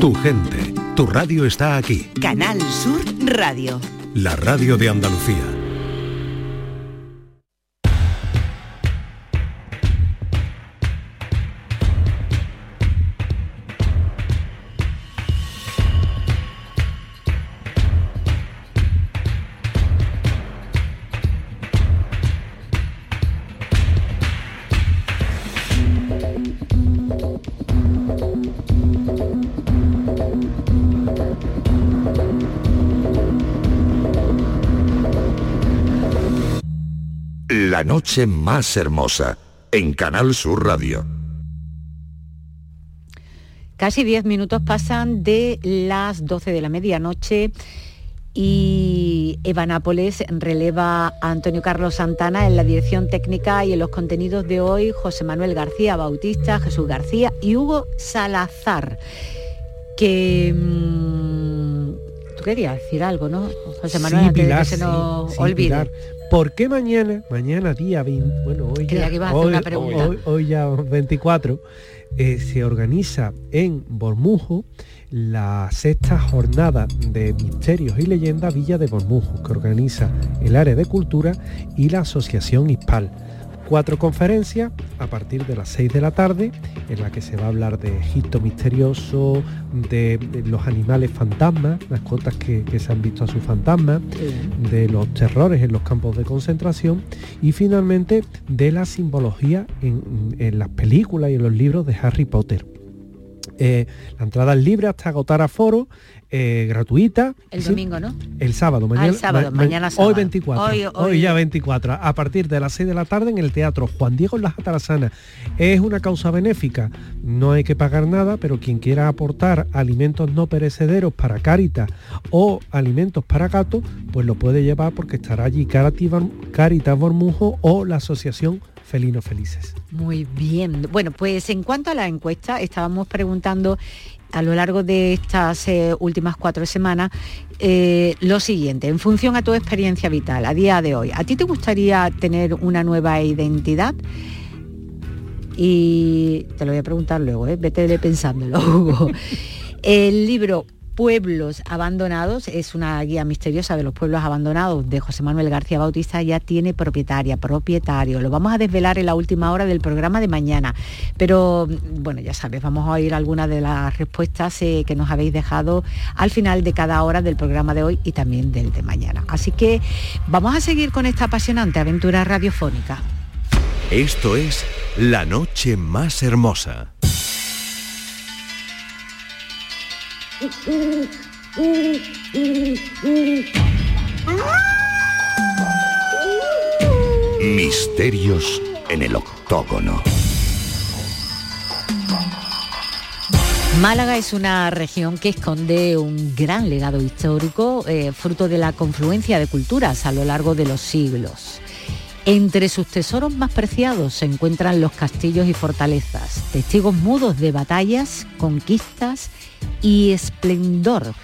Tu gente, tu radio está aquí. Canal Sur Radio. La radio de Andalucía. La noche más hermosa en Canal Sur Radio. Casi 10 minutos pasan de las 12 de la medianoche y Eva Nápoles releva a Antonio Carlos Santana en la dirección técnica y en los contenidos de hoy José Manuel García Bautista, Jesús García y Hugo Salazar. Que mm, tú querías decir algo, ¿no? José Manuel, Sí, antes de que se sí, nos sí, olvide. Pilar. ¿Por qué mañana, mañana día 20, bueno, hoy ya, hoy, ya 24, eh, se organiza en Bormujo la sexta jornada de misterios y leyendas Villa de Bormujo, que organiza el área de cultura y la asociación ISPAL. Cuatro conferencias a partir de las 6 de la tarde, en la que se va a hablar de Egipto misterioso, de, de los animales fantasmas, las cuotas que, que se han visto a sus fantasmas, de los terrores en los campos de concentración y finalmente de la simbología en, en las películas y en los libros de Harry Potter. Eh, la entrada es libre hasta agotar aforo, eh, gratuita. El Sí, domingo, ¿no? El sábado, Ah, mañana. el sábado, mañana sábado. Hoy 24. Hoy- Hoy, hoy- ya 24. A partir de las 6 de la tarde en el Teatro Juan Diego en Las Atarazanas. Es una causa benéfica. No hay que pagar nada, pero quien quiera aportar alimentos no perecederos para Cáritas o alimentos para gatos, pues lo puede llevar porque estará allí Caritas Caritas Bormujo o la Asociación Felinos Felices. Muy bien. Bueno, pues en cuanto a la encuesta, estábamos preguntando a lo largo de estas eh, últimas cuatro semanas eh, lo siguiente, en función a tu experiencia vital, a día de hoy, ¿a ti te gustaría tener una nueva identidad? Y te lo voy a preguntar luego, ¿eh? vete pensándolo, Hugo. El libro Pueblos Abandonados es una guía misteriosa de los pueblos abandonados de José Manuel García Bautista, ya tiene propietaria, propietario. Lo vamos a desvelar en la última hora del programa de mañana. Pero bueno, ya sabes, vamos a oír algunas de las respuestas eh, que nos habéis dejado al final de cada hora del programa de hoy y también del de mañana. Así que vamos a seguir con esta apasionante aventura radiofónica. Esto es La noche más hermosa. Misterios en el octógono. Málaga es una región que esconde un gran legado histórico, eh, fruto de la confluencia de culturas a lo largo de los siglos. Entre sus tesoros más preciados se encuentran los castillos y fortalezas, testigos mudos de batallas, conquistas y esplendor,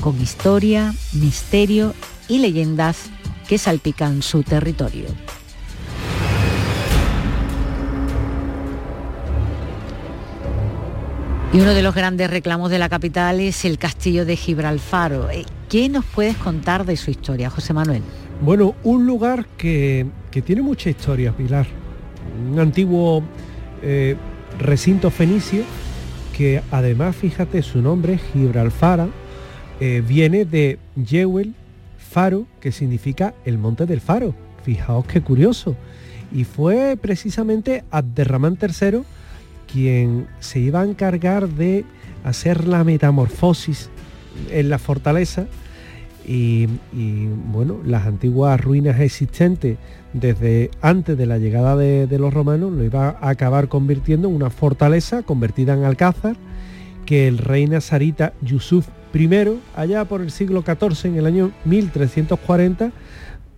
con historia, misterio y leyendas que salpican su territorio. Y uno de los grandes reclamos de la capital es el castillo de Gibralfaro. Eh, ¿Qué nos puedes contar de su historia, José Manuel? Bueno, un lugar que, que tiene mucha historia, Pilar. Un antiguo eh, recinto fenicio que además, fíjate, su nombre, Gibralfara, eh, viene de Yewel Faro, que significa el monte del faro. Fijaos qué curioso. Y fue precisamente Abderramán III quien se iba a encargar de hacer la metamorfosis en la fortaleza y, bueno, las antiguas ruinas existentes desde antes de la llegada de, los romanos lo iba a acabar convirtiendo en una fortaleza convertida en alcázar que el rey nazarita Yusuf I, allá por el siglo XIV, en el año 1340,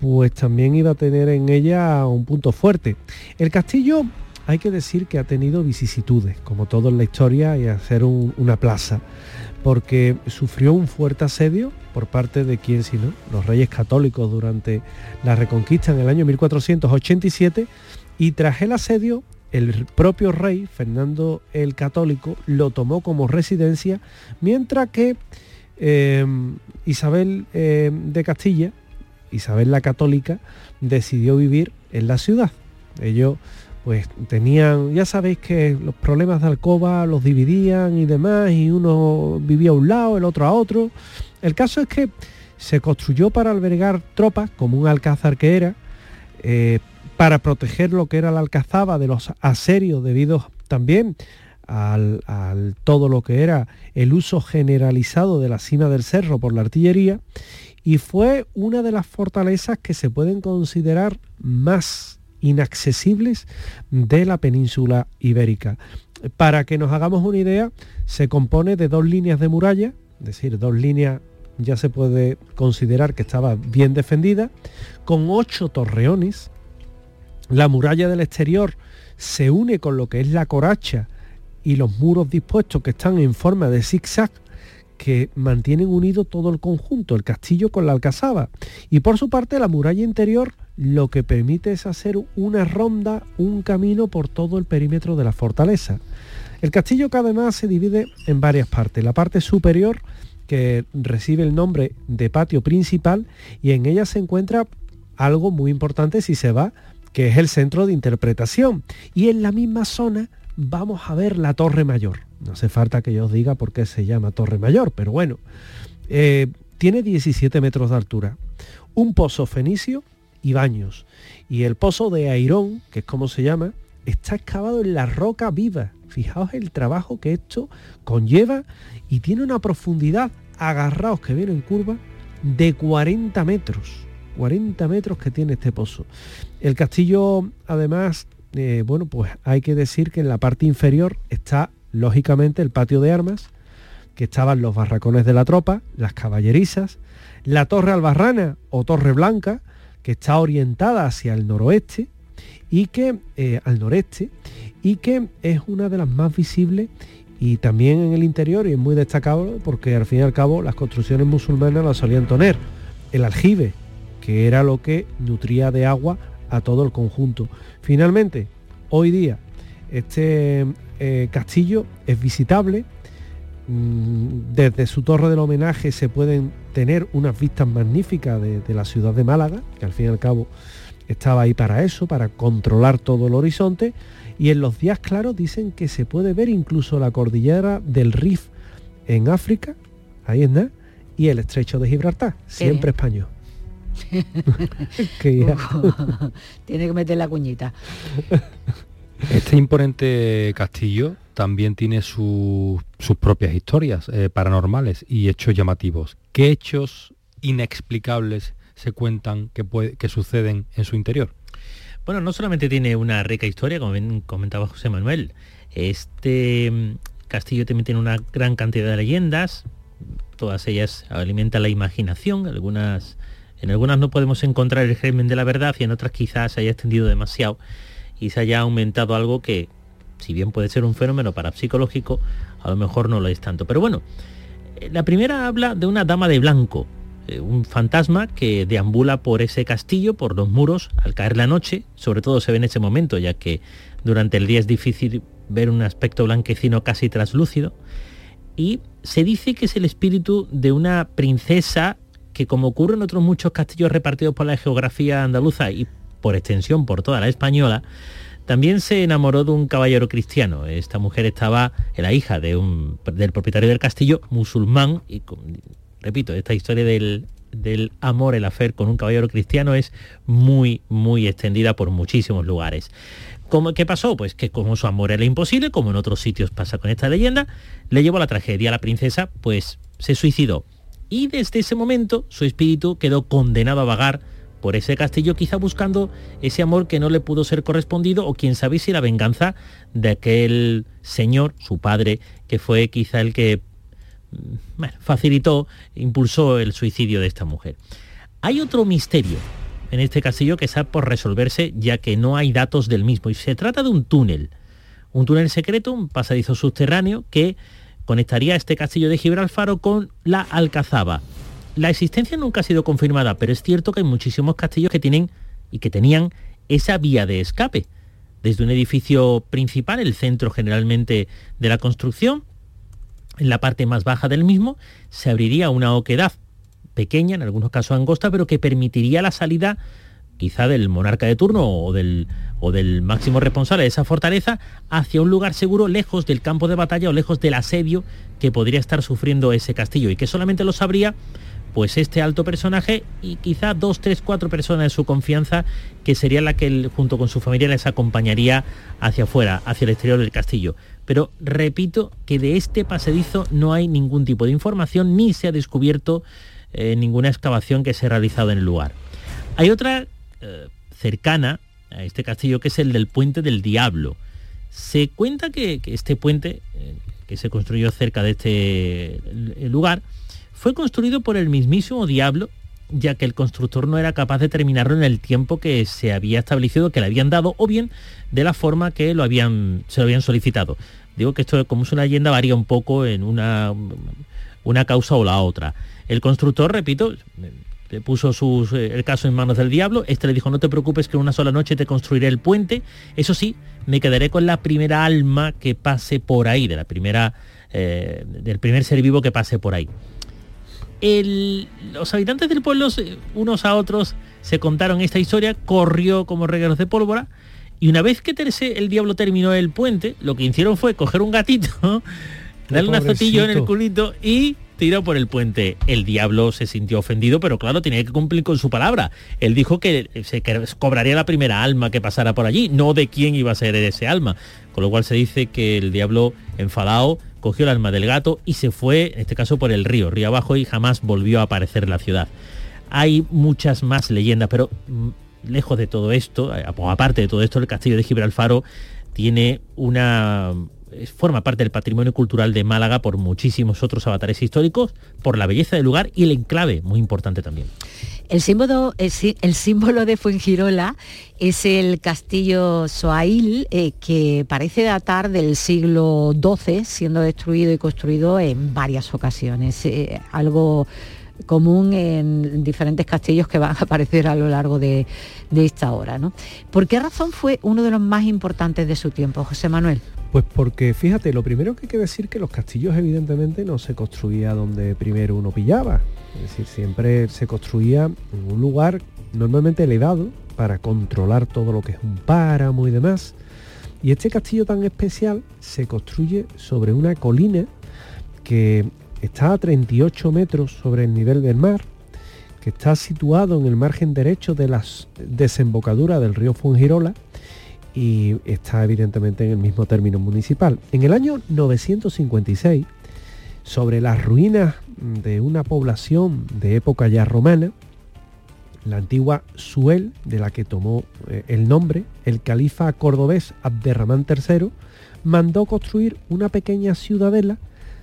pues también iba a tener en ella un punto fuerte. El castillo hay que decir que ha tenido vicisitudes, como todo en la historia, y un, una plaza, porque sufrió un fuerte asedio por parte de quién sino los reyes católicos durante la reconquista en el año 1487 y tras el asedio el propio rey, Fernando el Católico, lo tomó como residencia, mientras que em, Isabel em, de Castilla, Isabel la Católica, decidió vivir en la ciudad. Ellos pues tenían, ya sabéis que los problemas de alcoba los dividían y demás, y uno vivía a un lado, el otro a otro. El caso es que se construyó para albergar tropas, como un alcázar que era, eh, para proteger lo que era la alcazaba de los aserios debido también al, todo lo que era el uso generalizado de la cima del cerro por la artillería y fue una de las fortalezas que se pueden considerar más inaccesibles de la península ibérica. Para que nos hagamos una idea, se compone de dos líneas de muralla, es decir, dos líneas ya se puede considerar que estaba bien defendida, con ocho torreones. La muralla del exterior se une con lo que es la coracha y los muros dispuestos que están en forma de zigzag que mantienen unido todo el conjunto, el castillo con la alcazaba. Y por su parte la muralla interior lo que permite es hacer una ronda, un camino por todo el perímetro de la fortaleza. El castillo que además se divide en varias partes. La parte superior, que recibe el nombre de patio principal, y en ella se encuentra algo muy importante si se va, que es el centro de interpretación. Y en la misma zona vamos a ver la torre mayor. No hace falta que yo os diga por qué se llama torre mayor, pero bueno, eh, tiene 17 metros de altura. Un pozo fenicio y baños. Y el pozo de Airón, que es como se llama, está excavado en la roca viva. Fijaos el trabajo que esto conlleva y tiene una profundidad, agarraos que viene en curva, de 40 metros. 40 metros que tiene este pozo. El castillo, además, eh, bueno, pues hay que decir que en la parte inferior está, lógicamente, el patio de armas, que estaban los barracones de la tropa, las caballerizas, la torre albarrana o torre blanca, que está orientada hacia el noroeste y que eh, al noreste y que es una de las más visibles y también en el interior y es muy destacable porque al fin y al cabo las construcciones musulmanas las solían tener el aljibe que era lo que nutría de agua a todo el conjunto. Finalmente hoy día este eh, castillo es visitable. Mm, desde su torre del homenaje se pueden tener unas vistas magníficas de, la ciudad de Málaga, que al fin y al cabo estaba ahí para eso, para controlar todo el horizonte, y en los días claros dicen que se puede ver incluso la cordillera del Rif en África, ahí es nada, y el estrecho de Gibraltar, siempre español. Tiene que meter la cuñita. Este imponente castillo también tiene sus propias historias eh, paranormales y hechos llamativos. ¿Qué hechos inexplicables se cuentan que, que suceden en su interior? Bueno, no solamente tiene una rica historia, como bien comentaba José Manuel, este mm, castillo también tiene una gran cantidad de leyendas, todas ellas alimentan la imaginación, algunas, en algunas no podemos encontrar el germen de la verdad y en otras quizás se haya extendido demasiado y se haya aumentado algo que si bien puede ser un fenómeno parapsicológico, a lo mejor no lo es tanto. Pero bueno, eh, la primera habla de una dama de blanco, eh, un fantasma que deambula por ese castillo, por los muros, al caer la noche, sobre todo se ve en ese momento, ya que durante el día es difícil ver un aspecto blanquecino casi traslúcido, y se dice que es el espíritu de una princesa que como ocurre en otros muchos castillos repartidos por la geografía andaluza y por extensión por toda la española, también se enamoró de un caballero cristiano. Esta mujer estaba, la hija de un, del propietario del castillo, musulmán, y repito, esta historia del, del amor, el afer con un caballero cristiano es muy, muy extendida por muchísimos lugares. ¿Cómo, ¿Qué pasó? Pues que como su amor era imposible, como en otros sitios pasa con esta leyenda, le llevó a la tragedia. La princesa, pues, se suicidó. Y desde ese momento su espíritu quedó condenado a vagar por ese castillo, quizá buscando ese amor que no le pudo ser correspondido o quién sabe si la venganza de aquel señor, su padre, que fue quizá el que mm, facilitó, impulsó el suicidio de esta mujer. Hay otro misterio en este castillo que está por resolverse ya que no hay datos del mismo y se trata de un túnel, un túnel secreto, un pasadizo subterráneo que conectaría este castillo de Gibralfaro con la Alcazaba, la existencia nunca ha sido confirmada, pero es cierto que hay muchísimos castillos que tienen y que tenían esa vía de escape. desde un edificio principal, el centro generalmente de la construcción, en la parte más baja del mismo se abriría una oquedad pequeña, en algunos casos angosta, pero que permitiría la salida quizá del monarca de turno o del, o del máximo responsable de esa fortaleza hacia un lugar seguro lejos del campo de batalla o lejos del asedio que podría estar sufriendo ese castillo y que solamente lo sabría pues este alto personaje y quizá dos, tres, cuatro personas de su confianza que sería la que él, junto con su familia les acompañaría hacia afuera, hacia el exterior del castillo. Pero repito que de este pasadizo no hay ningún tipo de información ni se ha descubierto eh, ninguna excavación que se ha realizado en el lugar. Hay otra eh, cercana a este castillo que es el del Puente del Diablo. Se cuenta que, este puente, eh, que se construyó cerca de este lugar, fue construido por el mismísimo diablo, ya que el constructor no era capaz de terminarlo en el tiempo que se había establecido, que le habían dado, o bien de la forma que lo habían, se lo habían solicitado. Digo que esto, como es una leyenda, varía un poco en una, una causa o la otra. El constructor, repito, le puso sus, eh, el caso en manos del diablo, este le dijo, no te preocupes que en una sola noche te construiré el puente, eso sí, me quedaré con la primera alma que pase por ahí, de la primera, eh, del primer ser vivo que pase por ahí. Los habitantes del pueblo, unos a otros, se contaron esta historia, corrió como regueros de pólvora, y una vez que el diablo terminó el puente, lo que hicieron fue coger un gatito, darle un azotillo en el culito y tiró por el puente. El diablo se sintió ofendido, pero claro, tenía que cumplir con su palabra. Él dijo que se cobraría la primera alma que pasara por allí, no de quién iba a ser ese alma. Con lo cual se dice que el diablo enfadado cogió el alma del gato y se fue, en este caso, por el río, río abajo, y jamás volvió a aparecer en la ciudad. Hay muchas más leyendas, pero mm, lejos de todo esto, eh, aparte de todo esto, el castillo de Gibralfaro tiene una forma parte del patrimonio cultural de Málaga por muchísimos otros avatares históricos, por la belleza del lugar y el enclave, muy importante también. El símbolo, símbolo de Fuengirola es el castillo Soail, eh, que parece datar del siglo XII, siendo destruido y construido en varias ocasiones. Eh, algo común en diferentes castillos que van a aparecer a lo largo de, esta hora. ¿Por qué razón fue uno de los más importantes de su tiempo, José Manuel? Pues porque fíjate, lo primero que hay que decir que los castillos evidentemente no se construía donde primero uno pillaba. Es decir, siempre se construía en un lugar normalmente elevado para controlar todo lo que es un páramo y demás. Y este castillo tan especial se construye sobre una colina que está a 38 metros sobre el nivel del mar, que está situado en el margen derecho de la desembocadura del río Fungirola y está evidentemente en el mismo término municipal. En el año 956, sobre las ruinas de una población de época ya romana, la antigua Suel, de la que tomó eh, el nombre, el califa cordobés Abderramán III, mandó construir una pequeña ciudadela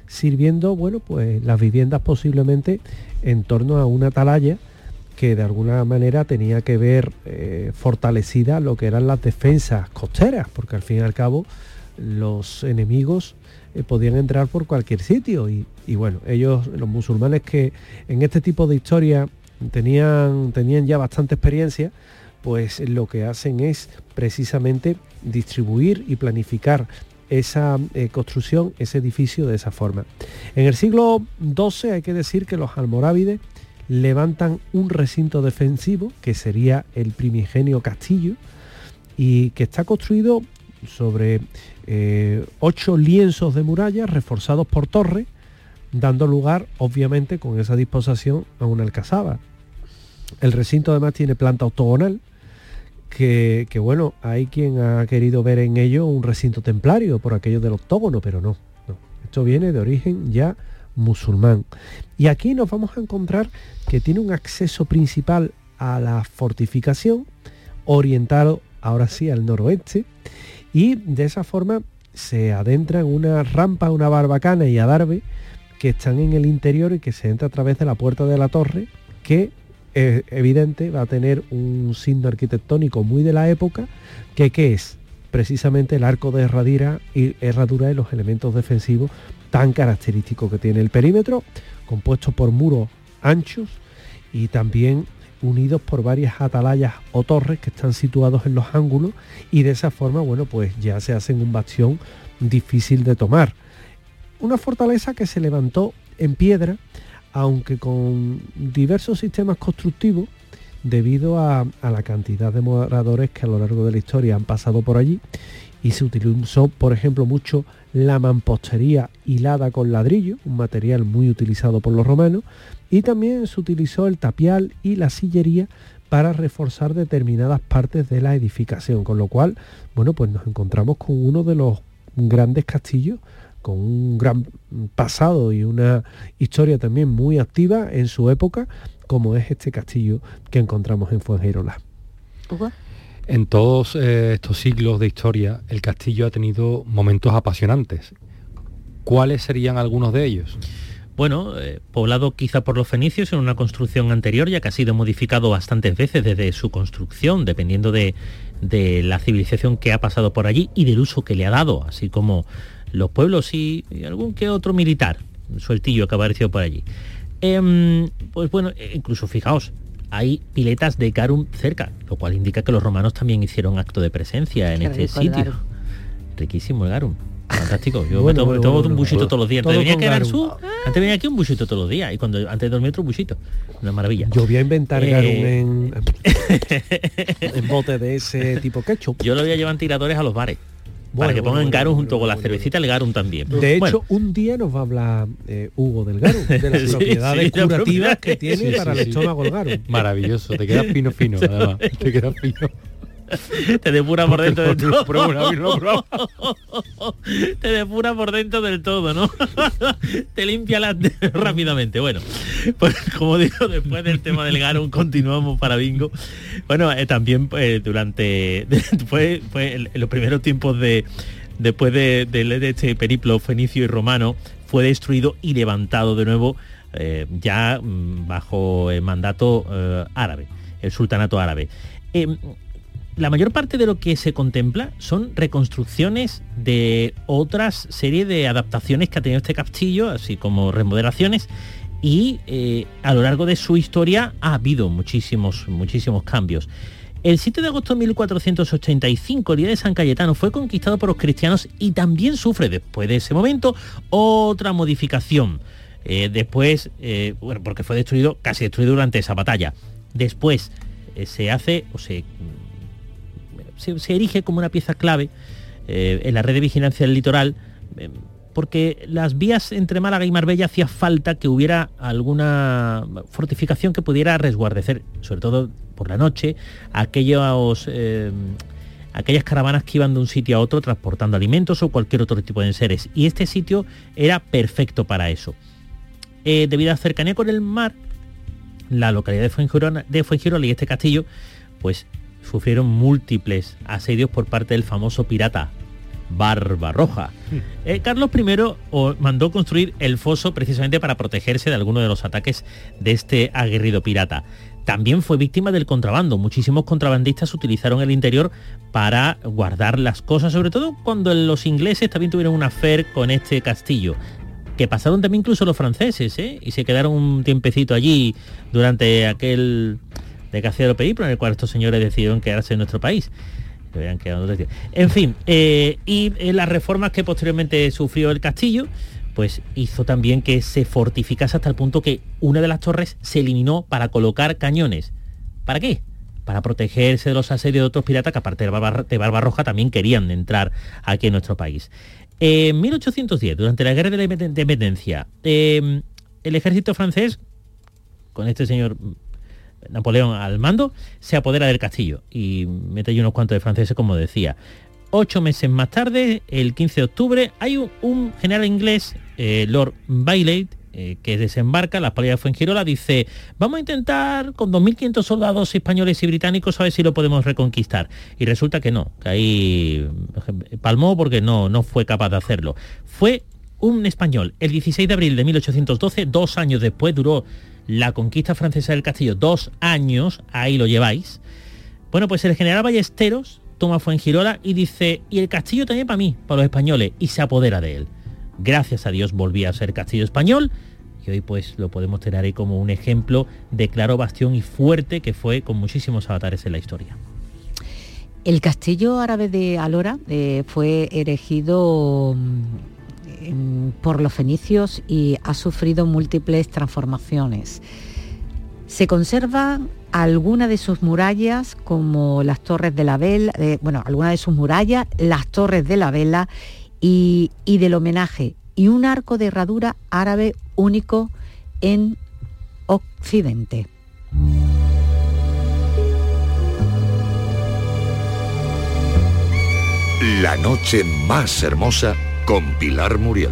sirviendo, bueno, pues las viviendas posiblemente en torno a una atalaya que de alguna manera tenía que ver eh, fortalecida lo que eran las defensas costeras, porque al fin y al cabo los enemigos eh, podían entrar por cualquier sitio y, bueno, ellos, los musulmanes que en este tipo de historia tenían, tenían ya bastante experiencia, pues lo que hacen es precisamente distribuir y planificar esa eh, construcción, ese edificio de esa forma. En el siglo XII hay que decir que los almorávides levantan un recinto defensivo, que sería el primigenio castillo, y que está construido sobre eh, ocho lienzos de muralla reforzados por torres, dando lugar, obviamente, con esa disposición a una alcazaba. El recinto además tiene planta octogonal, que, bueno, hay quien ha querido ver en ello un recinto templario por aquello del octógono, pero no, no. Esto viene de origen ya musulmán. Y aquí nos vamos a encontrar que tiene un acceso principal a la fortificación, orientado ahora sí al noroeste, y de esa forma se adentra en una rampa, una barbacana y adarve que están en el interior y que se entra a través de la puerta de la torre, que es evidente va a tener un signo arquitectónico muy de la época, que ¿qué es? Precisamente el arco de herradura y, herradura y los elementos defensivos tan característico que tiene el perímetro, compuesto por muros anchos y también unidos por varias atalayas o torres que están situados en los ángulos y de esa forma, bueno, pues ya se hacen un bastión difícil de tomar. Una fortaleza que se levantó en piedra, aunque con diversos sistemas constructivos, debido a, la cantidad de moradores que a lo largo de la historia han pasado por allí y se utilizó, por ejemplo, mucho la mampostería hilada con ladrillo, un material muy utilizado por los romanos, y también se utilizó el tapial y la sillería para reforzar determinadas partes de la edificación, con lo cual, bueno, pues nos encontramos con uno de los grandes castillos con un gran pasado y una historia también muy activa en su época, como es este castillo que encontramos en Fuengirola. En todos eh, estos siglos de historia, el castillo ha tenido momentos apasionantes. ¿Cuáles serían algunos de ellos? Bueno, eh, poblado quizá por los fenicios en una construcción anterior, ya que ha sido modificado bastantes veces desde su construcción, dependiendo de, la civilización que ha pasado por allí y del uso que le ha dado, así como los pueblos y, algún que otro militar sueltillo que ha aparecido por allí. Em, pues bueno, e incluso fijaos, hay piletas de garum cerca, lo cual indica que los romanos también hicieron acto de presencia en este sitio. Riquísimo el garum. Fantástico. Yo me tomo, un buchito todos los días. Antes venía, que era su, antes venía aquí un buchito todos los días y cuando antes de dormir otro buchito. Una maravilla. Yo voy a inventar eh... en, en bote de ese tipo ketchup. Yo lo voy a llevar tiradores a los bares. Para que pongan garum junto con la cervecita, el garum también. De hecho, un día nos va a hablar eh, Hugo del garum, de las propiedades curativas que tiene para el estómago el garum. Maravilloso, te quedas fino fino, además. Te quedas fino. te depura por dentro del todo. te depura por dentro del todo, ¿no? te limpia la rápidamente. Bueno, pues como digo, después del tema del Garum continuamos para Bingo. Bueno, eh, también eh, durante fue, en los primeros tiempos de después de, este periplo fenicio y romano fue destruido y levantado de nuevo eh, ya mm, bajo el mandato árabe, el sultanato árabe la mayor parte de lo que se contempla son reconstrucciones de otras serie de adaptaciones que ha tenido este castillo, así como remodelaciones, y eh, a lo largo de su historia ha habido muchísimos, muchísimos cambios. El 7 de agosto de 1485, el día de San Cayetano, fue conquistado por los cristianos y también sufre después de ese momento otra modificación. Eh, después, eh, bueno, porque fue destruido, casi destruido durante esa batalla. Después se hace o se se, erige como una pieza clave eh, en la red de vigilancia del litoral, eh, porque las vías entre Málaga y Marbella hacía falta que hubiera alguna fortificación que pudiera resguardecer, sobre todo por la noche, aquellos, eh, aquellas caravanas que iban de un sitio a otro transportando alimentos o cualquier otro tipo de enseres. Y este sitio era perfecto para eso. debido a cercanía con el mar, la localidad de Fuengirola, de Fuengirola y este castillo, pues sufrieron múltiples asedios por parte del famoso pirata Barbarroja. Hmm. Eh, Carlos I mandó construir el foso precisamente para protegerse de alguno de los ataques de este aguerrido pirata. También fue víctima del contrabando. Muchísimos contrabandistas utilizaron el interior para guardar las cosas, sobre todo cuando los ingleses también tuvieron una fer con este castillo que pasaron también incluso los franceses, ¿eh? y se quedaron un tiempecito allí durante aquel de Cacero Periplo, en el cual estos señores decidieron quedarse en nuestro país. En fin, eh, y las reformas que posteriormente sufrió el castillo, pues hizo también que se fortificase hasta el punto que una de las torres se eliminó para colocar cañones. ¿Para qué? Para protegerse de los asedios de otros piratas que aparte de, Barbarroja también querían entrar aquí en nuestro país. En 1810, durante la Guerra de la Independencia, eh, el ejército francés, con este señor Napoleón al mando, se apodera del castillo y mete allí unos cuantos de franceses, como decía. Ocho meses más tarde, el 15 de octubre, hay un, general inglés, eh, Lord Bailey, eh, que desembarca las playas de Fuengirola, dice, vamos a intentar con 2.500 soldados españoles y británicos a ver si lo podemos reconquistar. Y resulta que no, que ahí palmó porque no, no fue capaz de hacerlo. Fue un español, el 16 de abril de 1812, dos años después, duró la conquista francesa del castillo, dos años, ahí lo lleváis. Bueno, pues el general Ballesteros toma Fuengirola y dice, y el castillo también para mí, para los españoles, y se apodera de él. Gracias a Dios volvía a ser castillo español y hoy pues lo podemos tener ahí como un ejemplo de claro bastión y fuerte que fue con muchísimos avatares en la historia. El castillo árabe de Alora eh, fue erigido mm, por los fenicios y ha sufrido múltiples transformaciones. Se conservan algunas de sus murallas, como las torres de la vela, eh, bueno, algunas de sus murallas, las torres de la vela y, y del homenaje, y un arco de herradura árabe único en Occidente. La noche más hermosa con Pilar Muriel.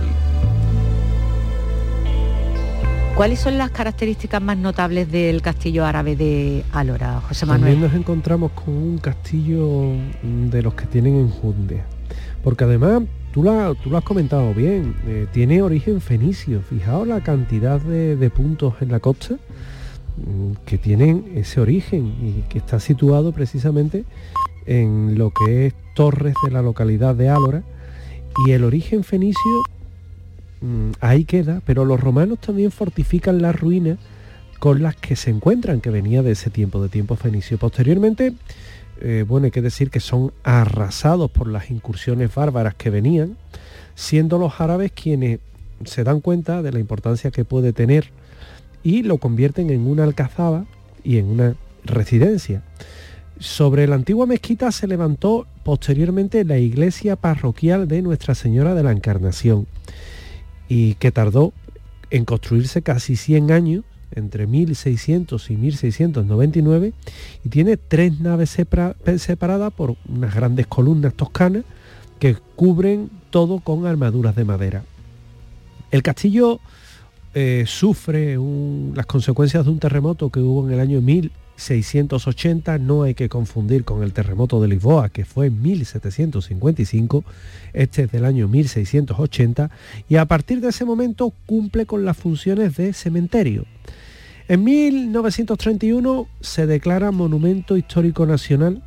¿Cuáles son las características más notables del castillo árabe de Alora, José Manuel? También nos encontramos con un castillo de los que tienen enjundia, porque además tú lo, tú lo has comentado bien, eh, tiene origen fenicio. Fijaos la cantidad de, de puntos en la costa mm, que tienen ese origen y que está situado precisamente en lo que es Torres de la localidad de Álora y el origen fenicio mm, ahí queda, pero los romanos también fortifican las ruinas con las que se encuentran, que venía de ese tiempo, de tiempo fenicio. Posteriormente, eh, bueno, hay que decir que son arrasados por las incursiones bárbaras que venían, siendo los árabes quienes se dan cuenta de la importancia que puede tener y lo convierten en una alcazaba y en una residencia. Sobre la antigua mezquita se levantó posteriormente la iglesia parroquial de Nuestra Señora de la Encarnación y que tardó en construirse casi 100 años, entre 1600 y 1699, y tiene tres naves separadas por unas grandes columnas toscanas que cubren todo con armaduras de madera. El castillo eh, sufre las consecuencias de un terremoto que hubo en el año 1000 680 no hay que confundir con el terremoto de Lisboa, que fue en 1755, este es del año 1680, y a partir de ese momento cumple con las funciones de cementerio. En 1931 se declara Monumento Histórico Nacional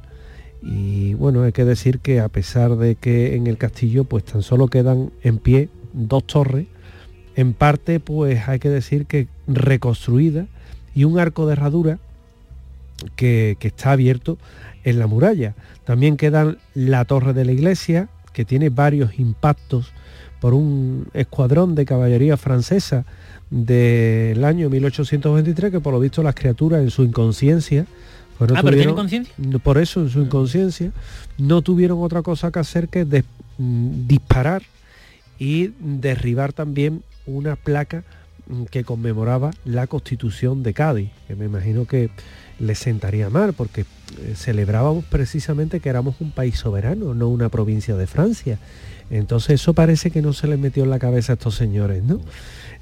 y bueno, hay que decir que a pesar de que en el castillo pues tan solo quedan en pie dos torres, en parte pues hay que decir que reconstruida y un arco de herradura que, está abierto en la muralla. También queda la torre de la iglesia, que tiene varios impactos por un escuadrón de caballería francesa del año 1823, que por lo visto las criaturas en su inconsciencia, pues ah, pero tiene conciencia. Por eso en su inconsciencia no tuvieron otra cosa que hacer que mm, disparar y derribar también una placa mm, que conmemoraba la constitución de Cádiz, que me imagino que le sentaría mal, porque eh, celebrábamos precisamente que éramos un país soberano, no una provincia de Francia. Entonces eso parece que no se les metió en la cabeza a estos señores, ¿no?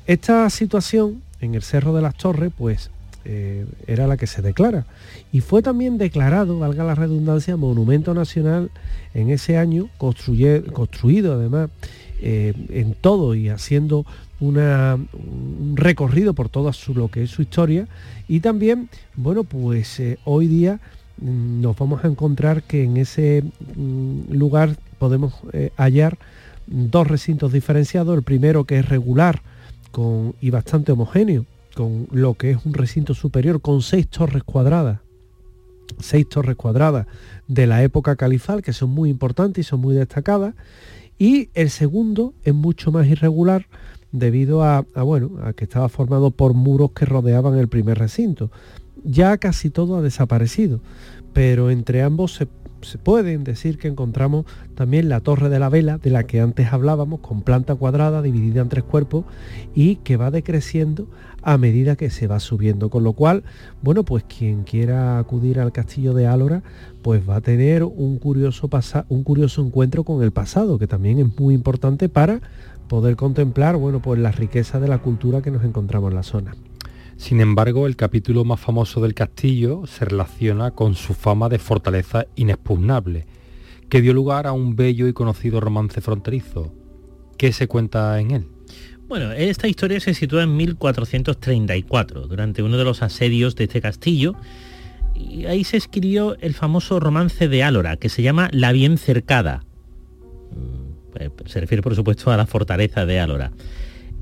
Esta situación en el Cerro de las Torres, pues eh, era la que se declara. Y fue también declarado, valga la redundancia, Monumento Nacional en ese año, construido además eh, en todo y haciendo un recorrido por toda su, lo que es su historia. Y también, bueno, pues eh, hoy día mm, nos vamos a encontrar que en ese mm, lugar podemos eh, hallar dos recintos diferenciados, el primero que es regular con, y bastante homogéneo, con lo que es un recinto superior con seis torres cuadradas, seis torres cuadradas de la época califal que son muy importantes y son muy destacadas, y el segundo es mucho más irregular debido a, bueno, a que estaba formado por muros que rodeaban el primer recinto. Ya casi todo ha desaparecido, pero entre ambos se, pueden decir que encontramos también la torre de la vela, de la que antes hablábamos, con planta cuadrada dividida en tres cuerpos y que va decreciendo a medida que se va subiendo. Con lo cual, bueno, pues quien quiera acudir al castillo de Álora, pues va a tener un curioso, un curioso encuentro con el pasado, que también es muy importante para poder contemplar bueno, pues la riqueza de la cultura que nos encontramos en la zona. Sin embargo, el capítulo más famoso del castillo se relaciona con su fama de fortaleza inexpugnable, que dio lugar a un bello y conocido romance fronterizo. ¿Qué se cuenta en él? Bueno, esta historia se sitúa en 1434, durante uno de los asedios de este castillo, y ahí se escribió el famoso romance de Álora, que se llama La bien cercada, se refiere por supuesto a la fortaleza de Álora.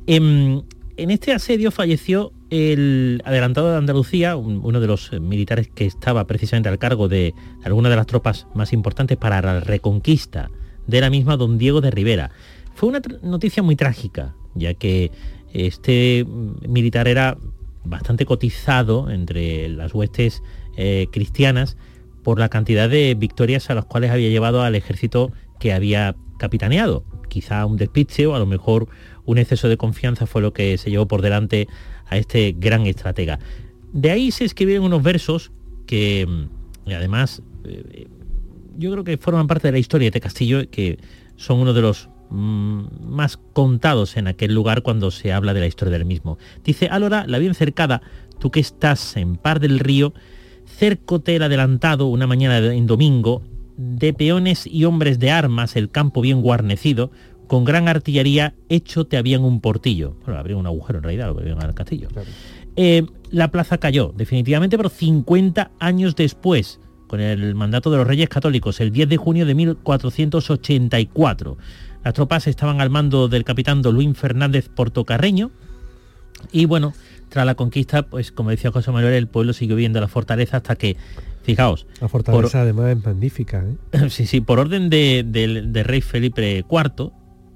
Em, en este asedio falleció el adelantado de Andalucía, uno de los eh, militares que estaba precisamente al cargo de alguna de las tropas más importantes para la reconquista de la misma, don Diego de Rivera. Fue una noticia muy trágica, ya que este mm, militar era bastante cotizado entre las huestes eh, cristianas por la cantidad de victorias a las cuales había llevado al ejército que había capitaneado. Quizá un despiste o a lo mejor un exceso de confianza fue lo que se llevó por delante a este gran estratega. De ahí se escribieron unos versos que mm, además eh, yo creo que forman parte de la historia de Castillo, que son uno de los mm, más contados en aquel lugar cuando se habla de la historia del mismo. Dice, Alora, la bien cercada, tú que estás en par del río, cercote el adelantado una mañana en domingo, de peones y hombres de armas, el campo bien guarnecido, con gran artillería, hecho te habían un portillo. Bueno, habría un agujero en realidad, lo que al castillo. Eh, la plaza cayó, definitivamente, pero 50 años después, con el mandato de los Reyes Católicos, el 10 de junio de 1484. Las tropas estaban al mando del capitán Don Luis Fernández Portocarreño y bueno, tras la conquista, pues como decía José Manuel, el pueblo siguió viendo la fortaleza hasta que, fijaos... La fortaleza además es magnífica. ¿eh? sí, sí, por orden de, rey Felipe IV,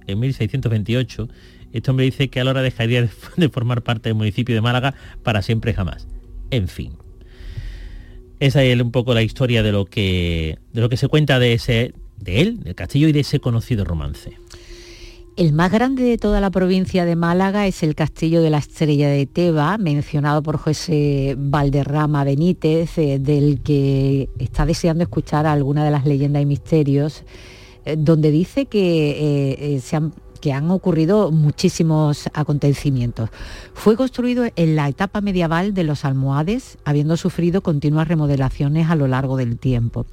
en 1628, este hombre dice que a la hora dejaría de formar parte del municipio de Málaga para siempre jamás. En fin, esa es un poco la historia de lo que, de lo que se cuenta de, ese, de él, del castillo y de ese conocido romance. El más grande de toda la provincia de Málaga es el Castillo de la Estrella de Teba, mencionado por José Valderrama Benítez, eh, del que está deseando escuchar alguna de las leyendas y misterios, eh, donde dice que eh, se han que han ocurrido muchísimos acontecimientos. Fue construido en la etapa medieval de los almohades, habiendo sufrido continuas remodelaciones a lo largo del tiempo.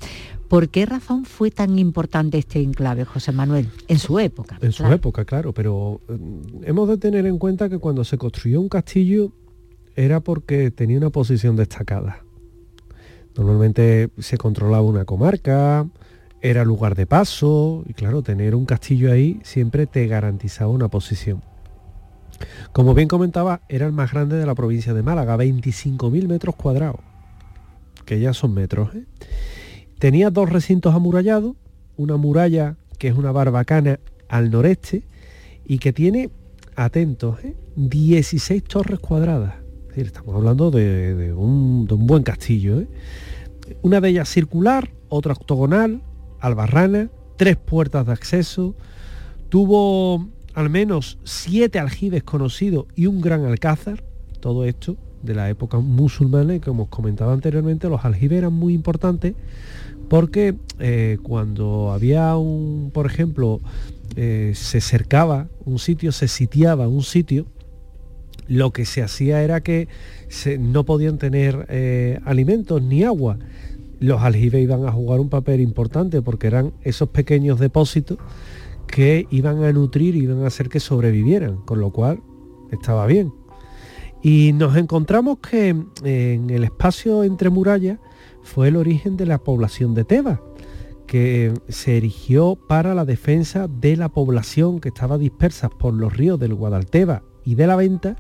¿Por qué razón fue tan importante este enclave, José Manuel? En su época. En su época, claro, pero mm, hemos de tener en cuenta que cuando se construyó un castillo era porque tenía una posición destacada. Normalmente se controlaba una comarca, era lugar de paso y claro, tener un castillo ahí siempre te garantizaba una posición. Como bien comentaba, era el más grande de la provincia de Málaga, 25.000 metros cuadrados, que ya son metros. ¿eh? Tenía dos recintos amurallados, una muralla que es una barbacana al noreste y que tiene, atentos, 16 ¿eh? torres cuadradas. Estamos hablando de, un, de un, buen castillo. ¿eh? Una de ellas circular, otra octogonal, albarrana, tres puertas de acceso, tuvo al menos siete aljibes conocidos y un gran alcázar, todo esto de la época musulmana y como os comentaba anteriormente, los aljibes eran muy importantes porque eh, cuando había un, por ejemplo, eh, se cercaba un sitio, se sitiaba un sitio, lo que se hacía era que no podían tener eh, alimentos ni agua los aljibes iban a jugar un papel importante porque eran esos pequeños depósitos que iban a nutrir iban a hacer que sobrevivieran, con lo cual estaba bien. Y nos encontramos que en el espacio entre murallas fue el origen de la población de Tebas, que se erigió para la defensa de la población que estaba dispersa por los ríos del Guadalteba y de la Venta.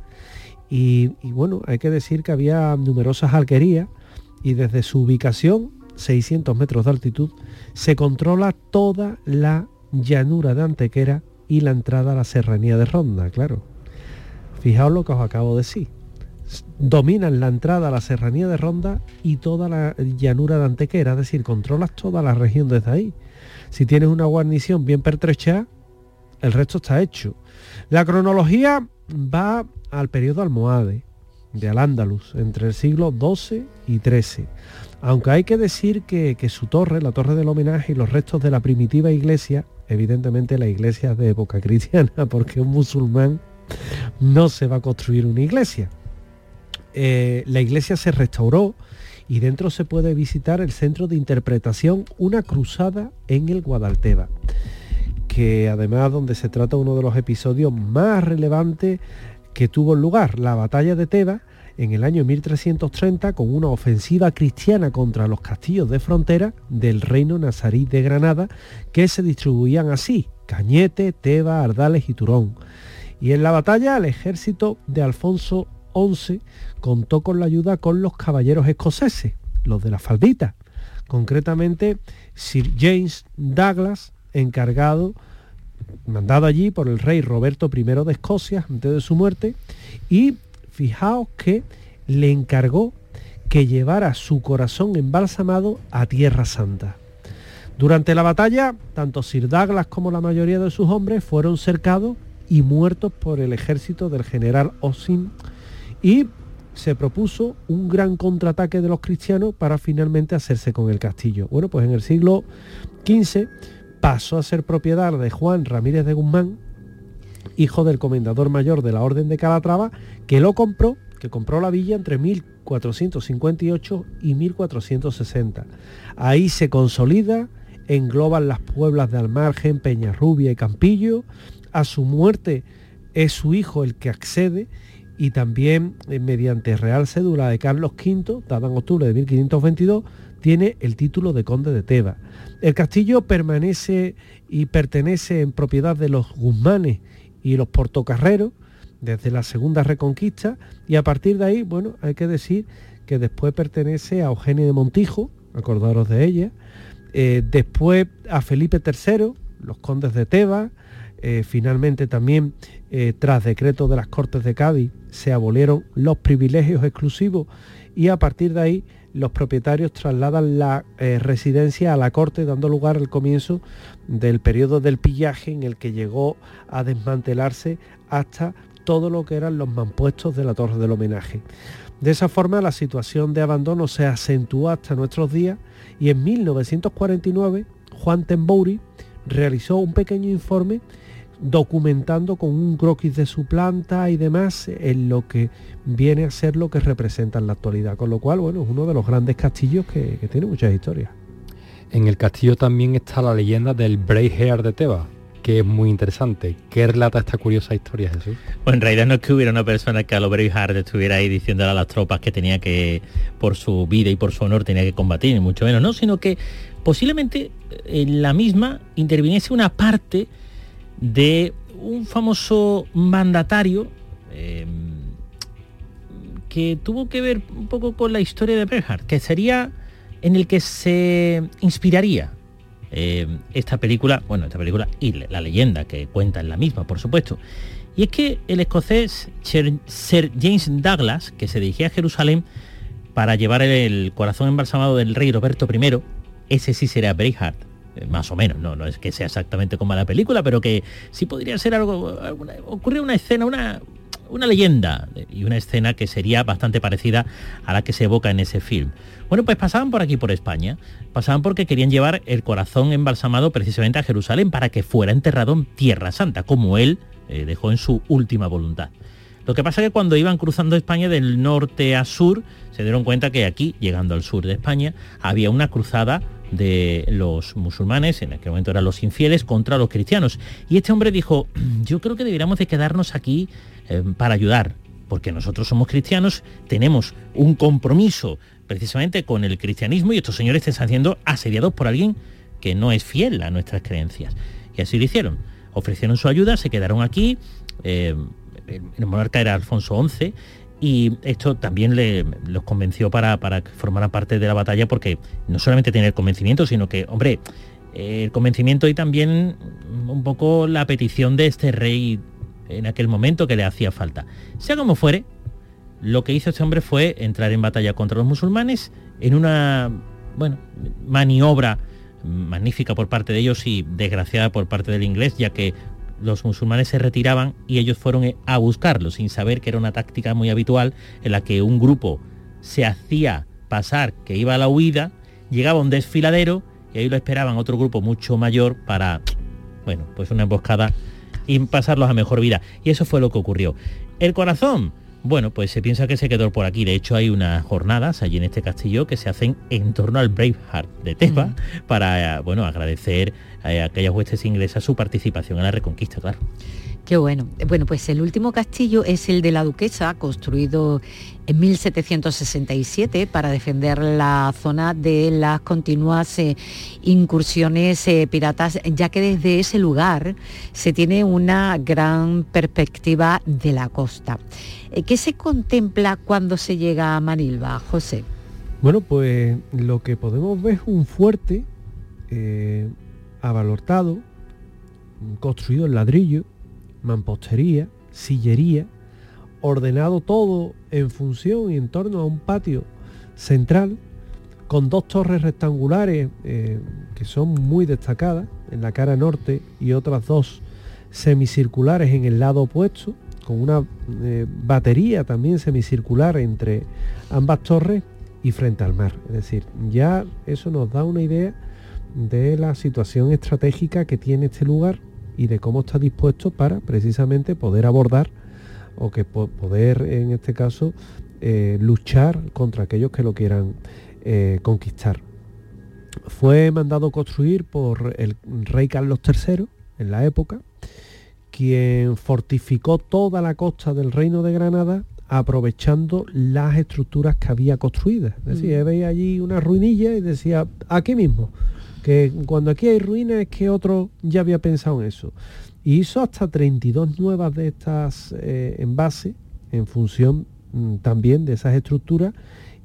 Y, y bueno, hay que decir que había numerosas alquerías y desde su ubicación, 600 metros de altitud, se controla toda la llanura de Antequera y la entrada a la serranía de Ronda, claro. Fijaos lo que os acabo de decir. Dominan la entrada a la serranía de Ronda y toda la llanura de Antequera, es decir, controlas toda la región desde ahí. Si tienes una guarnición bien pertrechada, el resto está hecho. La cronología va al periodo almohade, de Al-Ándalus entre el siglo XII y XIII. Aunque hay que decir que, su torre, la torre del homenaje y los restos de la primitiva iglesia, evidentemente la iglesia de época cristiana, porque un musulmán no se va a construir una iglesia. Eh, la iglesia se restauró y dentro se puede visitar el centro de interpretación Una Cruzada en el Guadalteba, que además donde se trata uno de los episodios más relevantes que tuvo lugar la batalla de Tebas en el año 1330 con una ofensiva cristiana contra los castillos de frontera del reino nazarí de Granada que se distribuían así, Cañete, Tebas, Ardales y Turón. Y en la batalla el ejército de Alfonso XI contó con la ayuda con los caballeros escoceses, los de la faldita, concretamente Sir James Douglas, encargado, mandado allí por el rey Roberto I de Escocia antes de su muerte, y fijaos que le encargó que llevara su corazón embalsamado a Tierra Santa. Durante la batalla, tanto Sir Douglas como la mayoría de sus hombres fueron cercados y muertos por el ejército del general Osin y se propuso un gran contraataque de los cristianos para finalmente hacerse con el castillo. Bueno, pues en el siglo XV pasó a ser propiedad de Juan Ramírez de Guzmán, hijo del comendador mayor de la Orden de Calatrava, que lo compró, que compró la villa entre 1458 y 1460. Ahí se consolida, engloban las pueblas de Almargen, Peñarrubia y Campillo. A su muerte es su hijo el que accede y también eh, mediante Real Cédula de Carlos V, dada en octubre de 1522, tiene el título de conde de Teba. El castillo permanece y pertenece en propiedad de los Guzmanes y los Portocarreros desde la segunda reconquista y a partir de ahí, bueno, hay que decir que después pertenece a Eugenio de Montijo, acordaros de ella, eh, después a Felipe III, los condes de Teba, eh, finalmente también tras decreto de las Cortes de Cádiz se abolieron los privilegios exclusivos y a partir de ahí los propietarios trasladan la eh, residencia a la corte, dando lugar al comienzo del periodo del pillaje en el que llegó a desmantelarse hasta todo lo que eran los mampuestos de la torre del homenaje. De esa forma la situación de abandono se acentuó hasta nuestros días y en 1949 Juan Tembouri realizó un pequeño informe documentando con un croquis de su planta y demás en lo que viene a ser lo que representa en la actualidad. Con lo cual, bueno, es uno de los grandes castillos que, tiene muchas historias. En el castillo también está la leyenda del Hair de Tebas, que es muy interesante. ¿Qué relata esta curiosa historia, Jesús? Pues en realidad no es que hubiera una persona que a lo Braveheart estuviera ahí diciéndole a las tropas que tenía que, por su vida y por su honor, tenía que combatir, ni mucho menos, no, sino que posiblemente en la misma interviniese una parte de un famoso mandatario eh, que tuvo que ver un poco con la historia de Braveheart, que sería en el que se inspiraría eh, esta película, bueno, esta película y la leyenda que cuenta en la misma, por supuesto. Y es que el escocés Sir James Douglas, que se dirigía a Jerusalén para llevar el corazón embalsamado del rey Roberto I, ese sí será eh, más o menos, no, no es que sea exactamente como la película, pero que sí podría ser algo, ocurrir una escena, una, una leyenda y una escena que sería bastante parecida a la que se evoca en ese film. Bueno, pues pasaban por aquí, por España, pasaban porque querían llevar el corazón embalsamado precisamente a Jerusalén para que fuera enterrado en Tierra Santa, como él eh, dejó en su última voluntad. Lo que pasa es que cuando iban cruzando España del norte a sur, se dieron cuenta que aquí, llegando al sur de España, había una cruzada de los musulmanes, en aquel momento eran los infieles, contra los cristianos. Y este hombre dijo, yo creo que deberíamos de quedarnos aquí eh, para ayudar, porque nosotros somos cristianos, tenemos un compromiso precisamente con el cristianismo y estos señores están siendo asediados por alguien que no es fiel a nuestras creencias. Y así lo hicieron. Ofrecieron su ayuda, se quedaron aquí. Eh, el monarca era Alfonso XI y esto también le, los convenció para, para que formaran parte de la batalla porque no solamente tener convencimiento, sino que, hombre, el convencimiento y también un poco la petición de este rey en aquel momento que le hacía falta. Sea como fuere, lo que hizo este hombre fue entrar en batalla contra los musulmanes en una, bueno, maniobra magnífica por parte de ellos y desgraciada por parte del inglés, ya que los musulmanes se retiraban y ellos fueron eh, a buscarlos sin saber que era una táctica muy habitual en la que un grupo se hacía pasar que iba a la huida, llegaba un desfiladero y ahí lo esperaban otro grupo mucho mayor para, bueno, pues una emboscada y pasarlos a mejor vida. Y eso fue lo que ocurrió. El corazón, bueno, pues se piensa que se quedó por aquí. De hecho, hay unas jornadas allí en este castillo que se hacen en torno al Braveheart de Teba para, bueno, agradecer a aquellas huestes inglesas su participación en la reconquista, claro. Qué bueno. Bueno, pues el último castillo es el de la Duquesa, construido en 1767 para defender la zona de las continuas eh, incursiones eh, piratas, ya que desde ese lugar se tiene una gran perspectiva de la costa. Eh, ¿Qué se contempla cuando se llega a Manilva, José? Bueno, pues lo que podemos ver es un fuerte avalortado, construido en ladrillo, mampostería, sillería, ordenado todo en función y en torno a un patio central con dos torres rectangulares eh, que son muy destacadas en la cara norte y otras dos semicirculares en el lado opuesto, con una eh, batería también semicircular entre ambas torres y frente al mar. Es decir, ya eso nos da una idea de la situación estratégica que tiene este lugar y de cómo está dispuesto para precisamente poder abordar o que poder en este caso eh, luchar contra aquellos que lo quieran eh, conquistar. Fue mandado construir por el rey Carlos III en la época, quien fortificó toda la costa del reino de Granada aprovechando las estructuras que había construidas. Es decir, mm. veía allí una ruinilla y decía, aquí mismo, que cuando aquí hay ruinas es que otro ya había pensado en eso. Y hizo hasta 32 nuevas de estas eh, envases en función mm, también de esas estructuras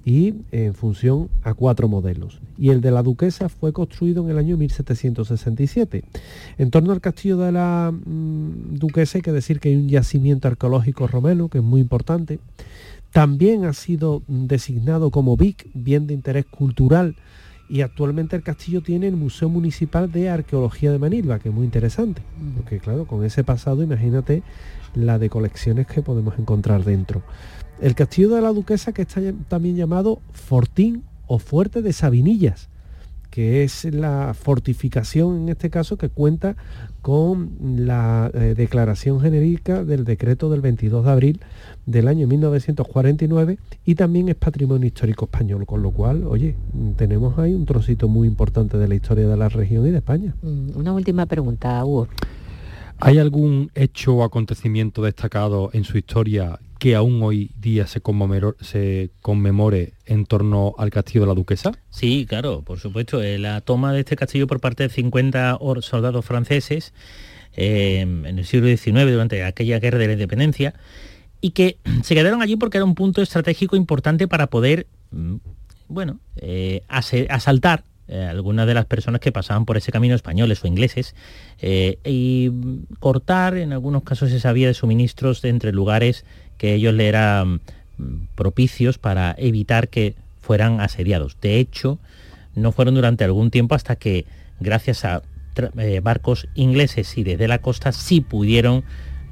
y en función a cuatro modelos. Y el de la duquesa fue construido en el año 1767. En torno al castillo de la mm, duquesa hay que decir que hay un yacimiento arqueológico romano que es muy importante. También ha sido designado como BIC, bien de interés cultural, y actualmente el castillo tiene el Museo Municipal de Arqueología de Manilva, que es muy interesante, porque claro, con ese pasado imagínate la de colecciones que podemos encontrar dentro. El castillo de la Duquesa, que está también llamado Fortín o Fuerte de Sabinillas, que es la fortificación en este caso que cuenta con la eh, declaración genérica del decreto del 22 de abril del año 1949 y también es patrimonio histórico español, con lo cual, oye, tenemos ahí un trocito muy importante de la historia de la región y de España. Mm, una última pregunta, Hugo. ¿Hay algún hecho o acontecimiento destacado en su historia que aún hoy día se, conmemore en torno al castillo de la duquesa? Sí, claro, por supuesto. Eh, la toma de este castillo por parte de 50 soldados franceses eh, en el siglo XIX, durante aquella guerra de la independencia, y que se quedaron allí porque era un punto estratégico importante para poder, mm, bueno, eh, asaltar eh, algunas de las personas que pasaban por ese camino, españoles o ingleses, y cortar en algunos casos esa vía de suministros entre lugares que ellos le eran mm, propicios para evitar que fueran asediados. De hecho, no fueron durante algún tiempo hasta que, gracias a eh, barcos ingleses y desde la costa, sí pudieron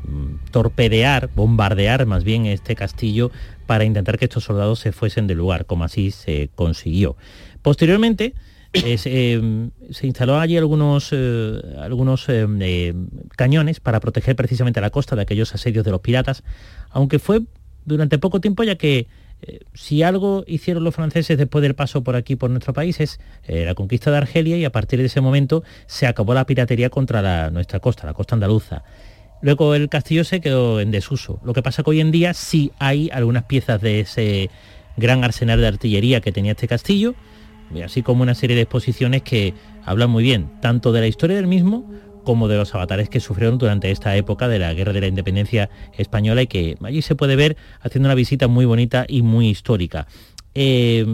mm, torpedear, bombardear más bien este castillo para intentar que estos soldados se fuesen del lugar, como así se consiguió. Posteriormente, eh, se instaló allí algunos, eh, algunos eh, cañones para proteger precisamente la costa de aquellos asedios de los piratas, aunque fue durante poco tiempo ya que si algo hicieron los franceses después del paso por aquí, por nuestro país, es la conquista de Argelia y a partir de ese momento se acabó la piratería contra nuestra costa, la costa andaluza. Luego el castillo se quedó en desuso. Lo que pasa que hoy en día sí hay algunas piezas de ese gran arsenal de artillería que tenía este castillo, así como una serie de exposiciones que hablan muy bien tanto de la historia del mismo como de los avatares que sufrieron durante esta época de la Guerra de la Independencia Española y que allí se puede ver haciendo una visita muy bonita y muy histórica. Eh,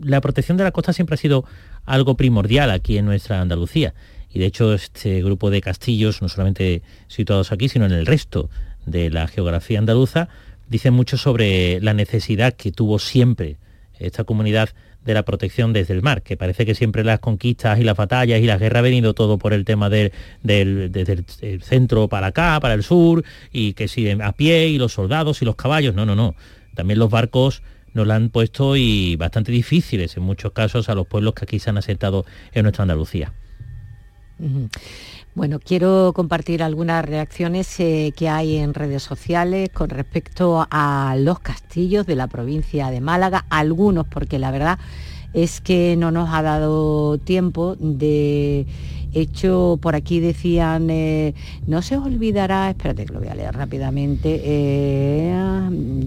la protección de la costa siempre ha sido algo primordial aquí en nuestra Andalucía y de hecho este grupo de castillos, no solamente situados aquí, sino en el resto de la geografía andaluza, dice mucho sobre la necesidad que tuvo siempre esta comunidad de la protección desde el mar, que parece que siempre las conquistas y las batallas y las guerras ha venido todo por el tema del, desde el, centro para acá, para el sur, y que si a pie y los soldados y los caballos, no, no, no. También los barcos nos la han puesto y bastante difíciles en muchos casos a los pueblos que aquí se han aceptado en nuestra Andalucía. Bueno, quiero compartir algunas reacciones eh, que hay en redes sociales con respecto a los castillos de la provincia de Málaga, algunos porque la verdad es que no nos ha dado tiempo de hecho por aquí decían, eh, no se os olvidará, espérate que lo voy a leer rápidamente, eh,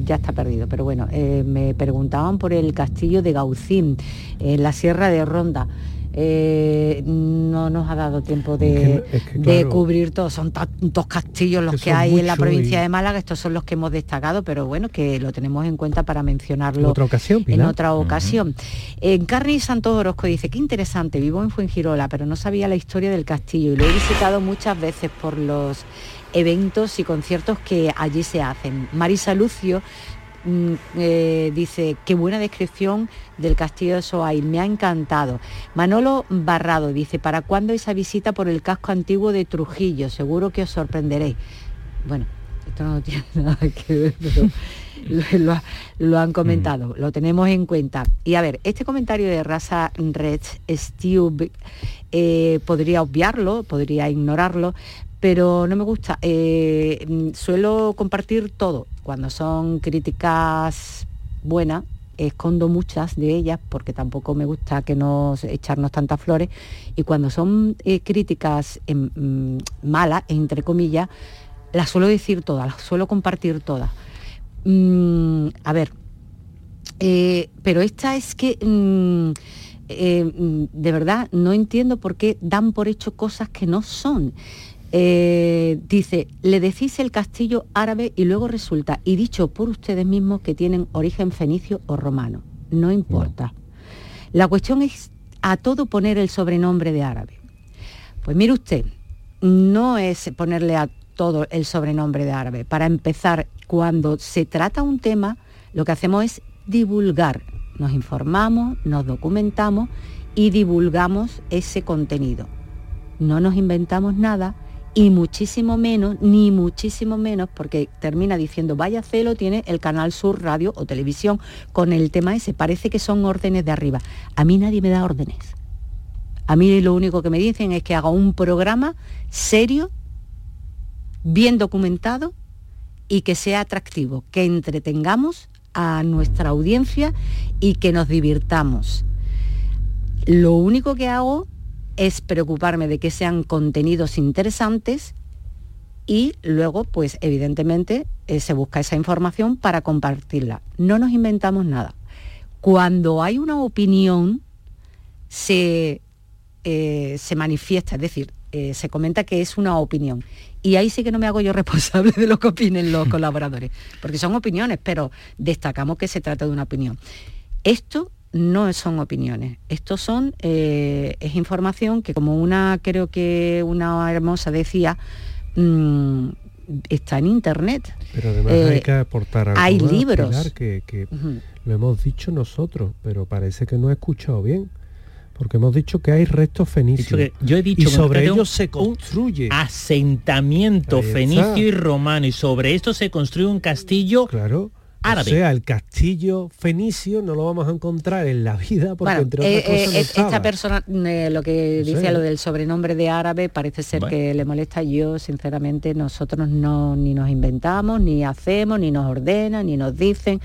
ya está perdido, pero bueno, me preguntaban por el castillo de Gaucín, en la Sierra de Ronda. Eh, no nos ha dado tiempo de, de cubrir todos. Son tantos castillos los que, hay en la provincia de Málaga. Estos son los que hemos destacado, pero bueno, que lo tenemos en cuenta para mencionarlo otra ocasión, en otra ocasión. En Carni Santos Orozco dice, qué interesante, vivo en Fuengirola, pero no sabía la historia del castillo y lo he visitado muchas veces por los eventos y conciertos que allí se hacen. Marisa Lucio eh, dice, qué buena descripción del castillo de Soay, me ha encantado. Manolo Barrado dice, ¿para cuándo esa visita por el casco antiguo de Trujillo? Seguro que os sorprenderéis. Bueno, esto no tiene nada que ver, pero lo, han comentado, mm. lo tenemos en cuenta. Y a ver, este comentario de Raza Red Steve eh, podría obviarlo, podría ignorarlo, pero no me gusta. Eh, mm, suelo compartir todo. Cuando son críticas buenas, escondo muchas de ellas porque tampoco me gusta que nos echarnos tantas flores. Y cuando son eh, críticas em, mm, malas, entre comillas, las suelo decir todas, las suelo compartir todas. Mm, a ver, eh, pero esta es que de verdad no entiendo por qué dan por hecho cosas que no son. Eh, dice, le decís el castillo árabe y luego resulta, y dicho por ustedes mismos, que tienen origen fenicio o romano. No importa. La cuestión es a todo poner el sobrenombre de árabe. Pues mire usted, no es ponerle a todo el sobrenombre de árabe. Para empezar, cuando se trata un tema, lo que hacemos es divulgar. Nos informamos, nos documentamos y divulgamos ese contenido. No nos inventamos nada y muchísimo menos, ni muchísimo menos, porque termina diciendo, vaya celo tiene el Canal Sur Radio o Televisión con el tema ese, parece que son órdenes de arriba. A mí nadie me da órdenes. A mí lo único que me dicen es que haga un programa serio, bien documentado y que sea atractivo, que entretengamos a nuestra audiencia y que nos divirtamos. Lo único que hago es preocuparme de que sean contenidos interesantes y luego, pues evidentemente, eh, se busca esa información para compartirla. No nos inventamos nada. Cuando hay una opinión, se, eh, se manifiesta, es decir, eh, se comenta que es una opinión. Y ahí sí que no me hago yo responsable de lo que opinen los colaboradores, porque son opiniones, pero destacamos que se trata de una opinión. Esto no son opiniones. Esto son, eh, es información que como una, creo que una hermosa decía, mm, está en internet. Pero además hay eh, que aportar algo Hay libros. que, lo hemos dicho nosotros, pero parece que no he escuchado bien. Porque hemos dicho que hay restos fenicios. yo he dicho y sobre ellos se construye asentamiento fenicio y romano y sobre esto se construye un castillo claro o sea, el castillo fenicio no lo vamos a encontrar en la vida porque entre otras eh, cosas eh, esta persona eh, lo que dice lo del sobrenombre de árabe parece ser que le molesta. Yo sinceramente nosotros no ni nos inventamos ni hacemos ni nos ordenan ni nos dicen.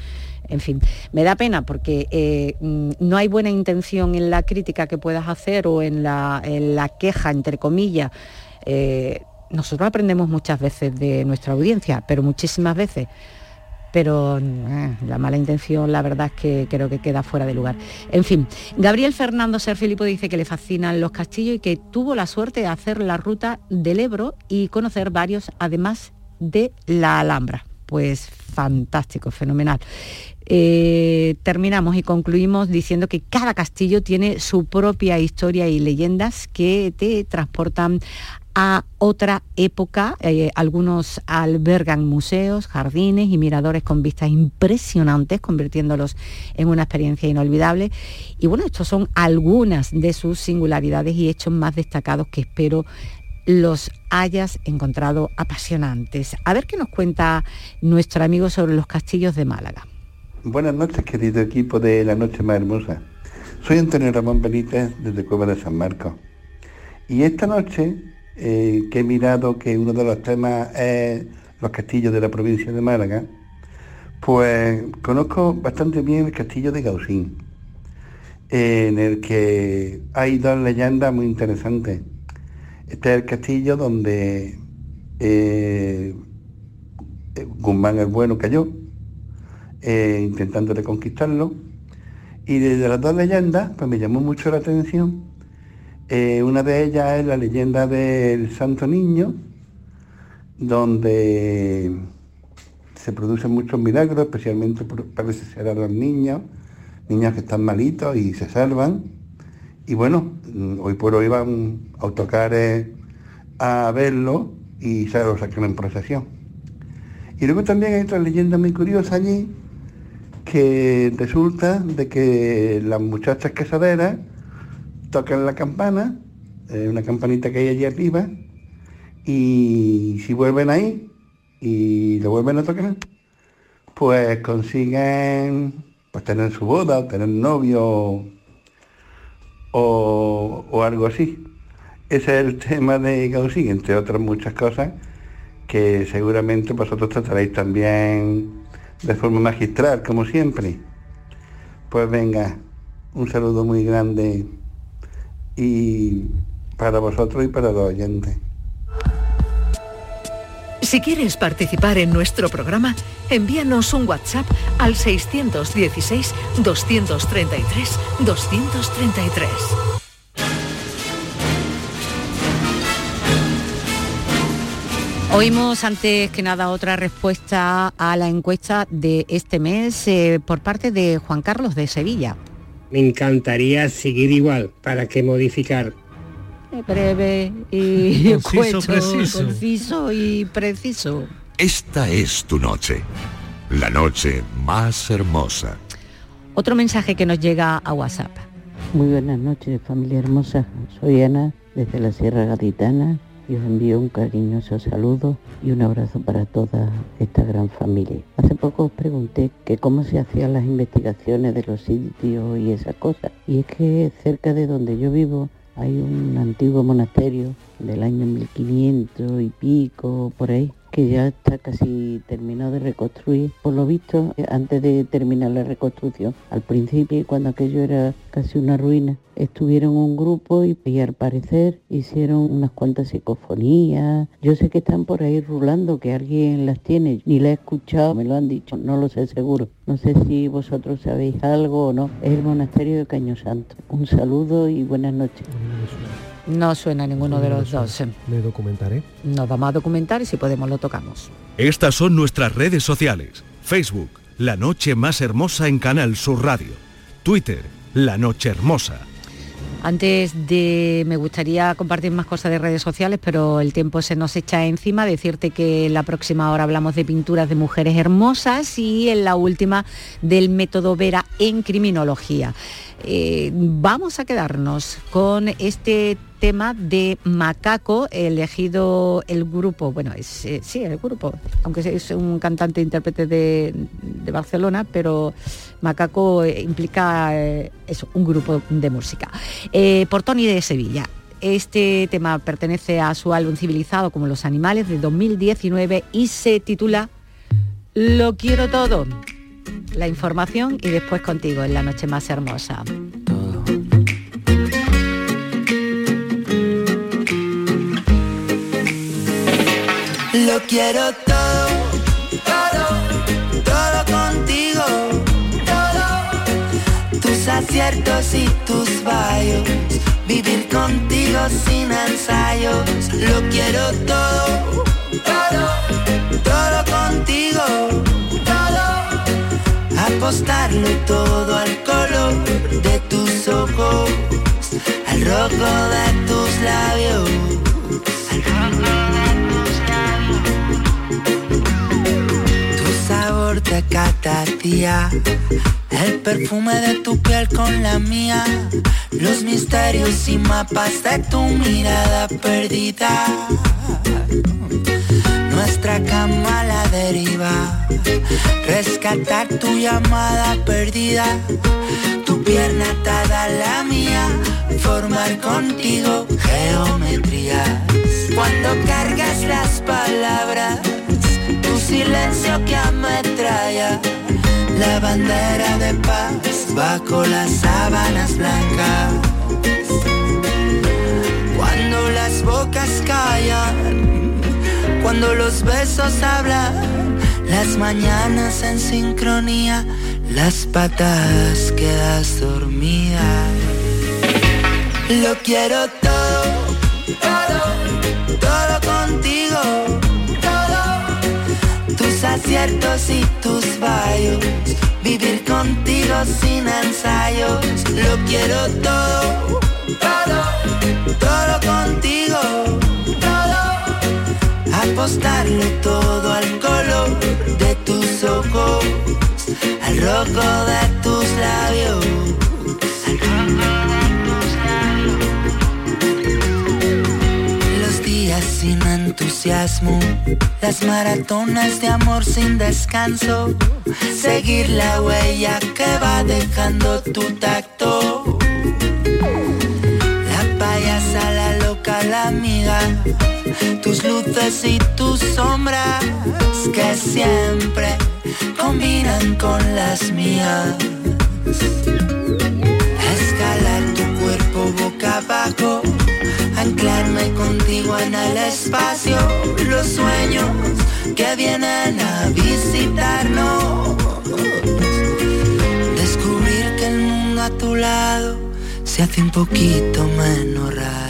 En fin, me da pena porque mm, no hay buena intención en la crítica que puedas hacer o en la, en la queja, entre comillas. nosotros aprendemos muchas veces de nuestra audiencia, pero muchísimas veces pero eh, la mala intención la verdad es que creo que queda fuera de lugar. En fin, Gabriel Fernando Ser Filipo dice que le fascinan los castillos y que tuvo la suerte de hacer la ruta del Ebro y conocer varios, además de la Alhambra. Pues fantástico, fenomenal. Eh, terminamos y concluimos diciendo que cada castillo tiene su propia historia y leyendas que te transportan a otra época. Eh, algunos albergan museos, jardines y miradores con vistas impresionantes, convirtiéndolos en una experiencia inolvidable. Y bueno, estos son algunas de sus singularidades y hechos más destacados que espero los hayas encontrado apasionantes. A ver qué nos cuenta nuestro amigo sobre los castillos de Málaga. Buenas noches, querido equipo de La Noche Más Hermosa. Soy Antonio Ramón Benítez desde Cueva de San Marcos. Y esta noche eh, que he mirado que uno de los temas es los castillos de la provincia de Málaga, pues conozco bastante bien el castillo de Gausín, en el que hay dos leyendas muy interesantes. Este es el castillo donde eh, Guzmán el Bueno cayó, eh, intentando reconquistarlo. Y de las dos leyendas, pues me llamó mucho la atención. Eh, una de ellas es la leyenda del Santo Niño, donde se producen muchos milagros, especialmente parece ser a los niños, niños que están malitos y se salvan. Y bueno, hoy por hoy van autocares a verlo y se lo sacan en procesión. Y luego también hay otra leyenda muy curiosa allí, que resulta de que las muchachas casaderas tocan la campana, una campanita que hay allí arriba, y si vuelven ahí y lo vuelven a tocar, pues consiguen pues tener su boda, tener novio o, algo así. Ese es el tema de Gaussy, entre otras muchas cosas que seguramente vosotros trataréis también de forma magistral, como siempre. Pues venga, un saludo muy grande y para vosotros y para los oyentes. Si quieres participar en nuestro programa, envíanos un WhatsApp al 616-233-233. Oímos antes que nada otra respuesta a la encuesta de este mes eh, por parte de Juan Carlos de Sevilla. Me encantaría seguir igual, ¿para qué modificar? breve y conciso, y preciso. Esta es tu noche, la noche más hermosa. Otro mensaje que nos llega a WhatsApp. Muy buenas noches, familia hermosa. Soy Ana, desde la Sierra Gaditana, y os envío un cariñoso saludo y un abrazo para toda esta gran familia. Hace poco os pregunté que cómo se hacían las investigaciones de los sitios y esas cosas. Y es que cerca de donde yo vivo hay un antiguo monasterio del año 1500 y pico, por ahí, que ya está casi terminado de reconstruir. Por lo visto, antes de terminar la reconstrucción, al principio, cuando aquello era casi una ruina, estuvieron un grupo y, al parecer hicieron unas cuantas psicofonías. Yo sé que están por ahí rulando, que alguien las tiene, ni la he escuchado, me lo han dicho, no lo sé seguro. No sé si vosotros sabéis algo o no. Es el monasterio de Caño Santo. Un saludo y buenas noches. No suena ninguno de los dos. Me documentaré. Nos vamos a documentar y si podemos lo tocamos. Estas son nuestras redes sociales. Facebook, La Noche Más Hermosa en Canal Sur Radio. Twitter, La Noche Hermosa. Antes de, me gustaría compartir más cosas de redes sociales, pero el tiempo se nos echa encima. Decirte que la próxima hora hablamos de pinturas de mujeres hermosas y en la última del método Vera en criminología. Eh, vamos a quedarnos con este tema de Macaco, elegido el grupo, bueno, es, eh, sí, el grupo, aunque es un cantante e intérprete de, Barcelona, pero Macaco eh, implica eso, un grupo de música. por Tony de Sevilla. Este tema pertenece a su álbum Civilizado como los animales de 2019 y se titula Lo quiero todo la información y después contigo en la noche más hermosa. Lo quiero todo, todo, todo contigo, todo. Tus aciertos y tus fallos, vivir contigo sin ensayos. Lo quiero todo, todo, todo contigo apostarlo todo al color de tus ojos, al rojo de tus labios, al rojo de tus labios. Tu sabor el perfume de tu piel con la mía, los misterios y mapas de tu mirada perdida nuestra cama a la deriva. Rescatar tu llamada perdida, tu pierna atada a la mía, formar contigo geometrías. Cuando cargas las palabras, tu silencio que ametralla, la bandera de paz bajo las sábanas blancas. Cuando las bocas callan, cuando los besos hablan, las mañanas en sincronía, las patas quedas dormida. Lo quiero todo, todo, todo contigo, todo, tus aciertos y tus fallos, vivir contigo sin ensayos. Lo quiero todo, todo, todo contigo, todo, apostarlo todo al color de tus ojos, al rojo de tus labios. al rojo de los días sin entusiasmo, las maratonas de amor sin descanso, seguir la huella que va dejando tu tacto. Amiga, tus luces y tus sombras que siempre combinan con las mías. Escalar tu cuerpo boca abajo, anclarme contigo en el espacio, los sueños que vienen a visitarnos. Descubrir que el mundo a tu lado se hace un poquito menos raro.